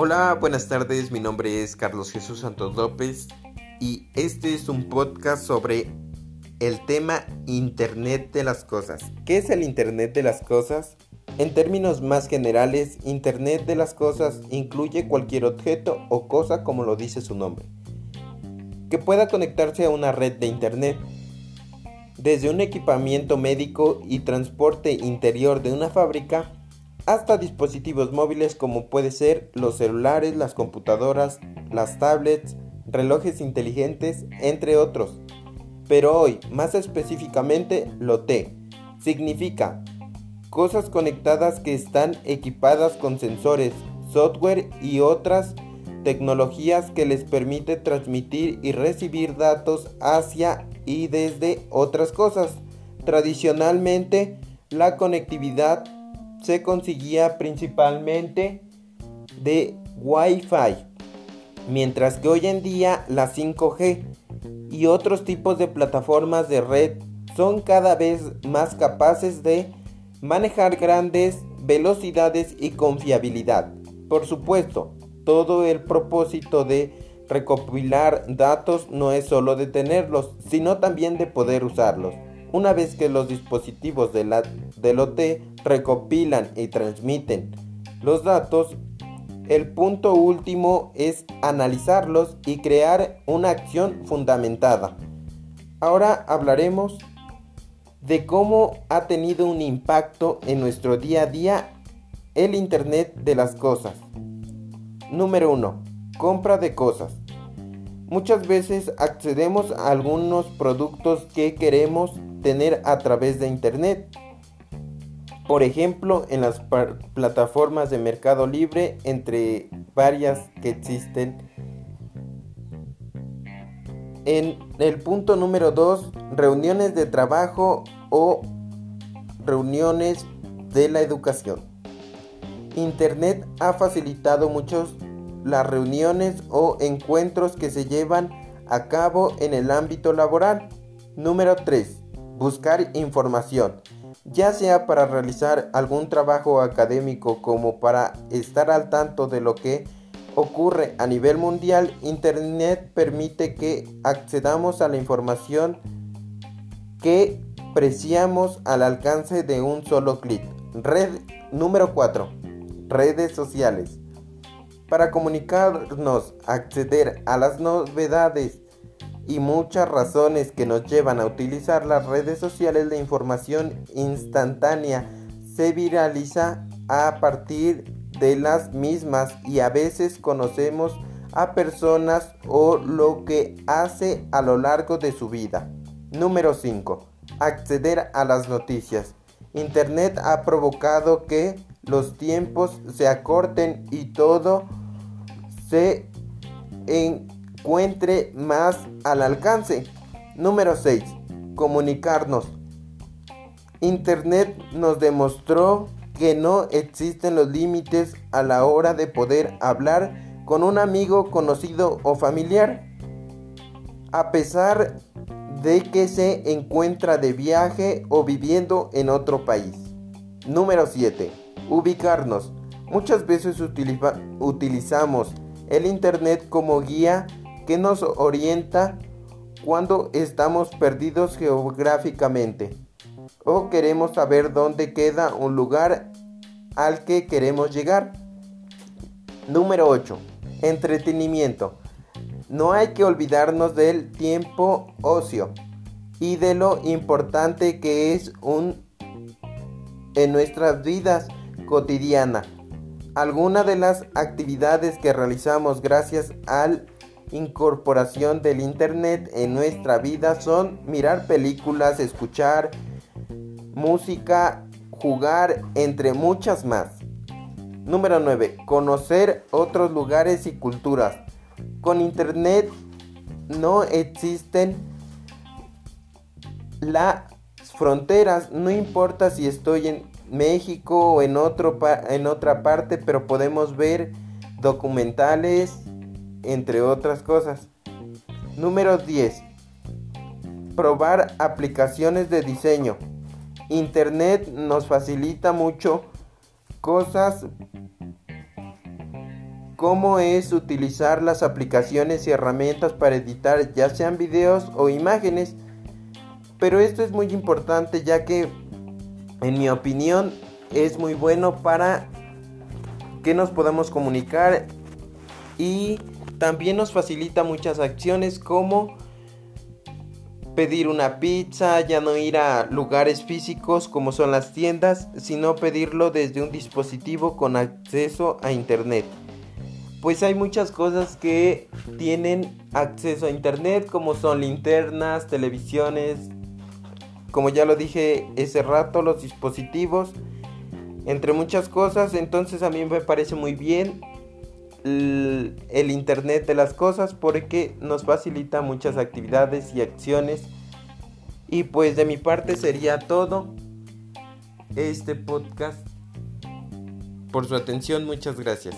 Hola, buenas tardes, mi nombre es Carlos Jesús Santos López y este es un podcast sobre el tema Internet de las Cosas. ¿Qué es el Internet de las Cosas? En términos más generales, Internet de las Cosas incluye cualquier objeto o cosa como lo dice su nombre, que pueda conectarse a una red de Internet. Desde un equipamiento médico y transporte interior de una fábrica hasta dispositivos móviles como puede ser los celulares, las computadoras, las tablets, relojes inteligentes, entre otros. Pero hoy, más específicamente, lo T significa cosas conectadas que están equipadas con sensores, software y otras tecnologías que les permite transmitir y recibir datos hacia y desde otras cosas. Tradicionalmente, la conectividad se conseguía principalmente de Wi-Fi, mientras que hoy en día la 5G y otros tipos de plataformas de red son cada vez más capaces de manejar grandes velocidades y confiabilidad. Por supuesto, todo el propósito de recopilar datos no es solo de tenerlos, sino también de poder usarlos. Una vez que los dispositivos de del OT recopilan y transmiten los datos, el punto último es analizarlos y crear una acción fundamentada. Ahora hablaremos de cómo ha tenido un impacto en nuestro día a día el Internet de las Cosas. Número 1. Compra de cosas. Muchas veces accedemos a algunos productos que queremos tener a través de Internet. Por ejemplo, en las plataformas de Mercado Libre, entre varias que existen. En el punto número 2, reuniones de trabajo o reuniones de la educación. Internet ha facilitado muchos las reuniones o encuentros que se llevan a cabo en el ámbito laboral. Número 3 buscar información, ya sea para realizar algún trabajo académico como para estar al tanto de lo que ocurre a nivel mundial, Internet permite que accedamos a la información que preciamos al alcance de un solo clic. Red número 4. Redes sociales. Para comunicarnos, acceder a las novedades y muchas razones que nos llevan a utilizar las redes sociales, la información instantánea se viraliza a partir de las mismas y a veces conocemos a personas o lo que hace a lo largo de su vida. Número 5. Acceder a las noticias. Internet ha provocado que los tiempos se acorten y todo se en encuentre más al alcance. Número 6. Comunicarnos. Internet nos demostró que no existen los límites a la hora de poder hablar con un amigo conocido o familiar. A pesar de que se encuentra de viaje o viviendo en otro país. Número 7. Ubicarnos. Muchas veces utilizamos el Internet como guía que nos orienta cuando estamos perdidos geográficamente o queremos saber dónde queda un lugar al que queremos llegar. Número 8. Entretenimiento. No hay que olvidarnos del tiempo ocio y de lo importante que es un en nuestras vidas cotidianas. Algunas de las actividades que realizamos gracias al incorporación del Internet en nuestra vida son mirar películas, escuchar música, jugar, entre muchas más. Número 9. Conocer otros lugares y culturas. Con Internet no existen las fronteras, no importa si estoy en México o en, otro en otra parte, pero podemos ver documentales, entre otras cosas. Número 10. Probar aplicaciones de diseño. Internet nos facilita mucho cosas cómo es utilizar las aplicaciones y herramientas para editar ya sean videos o imágenes. Pero esto es muy importante ya que en mi opinión es muy bueno para que nos podamos comunicar y también nos facilita muchas acciones como pedir una pizza, ya no ir a lugares físicos como son las tiendas, sino pedirlo desde un dispositivo con acceso a internet. Pues hay muchas cosas que tienen acceso a internet como son linternas, televisiones, como ya lo dije ese rato, los dispositivos, entre muchas cosas, entonces a mí me parece muy bien el, Internet de las cosas porque nos facilita muchas actividades y acciones. Y pues de mi parte sería todo este podcast. Por su atención, muchas gracias.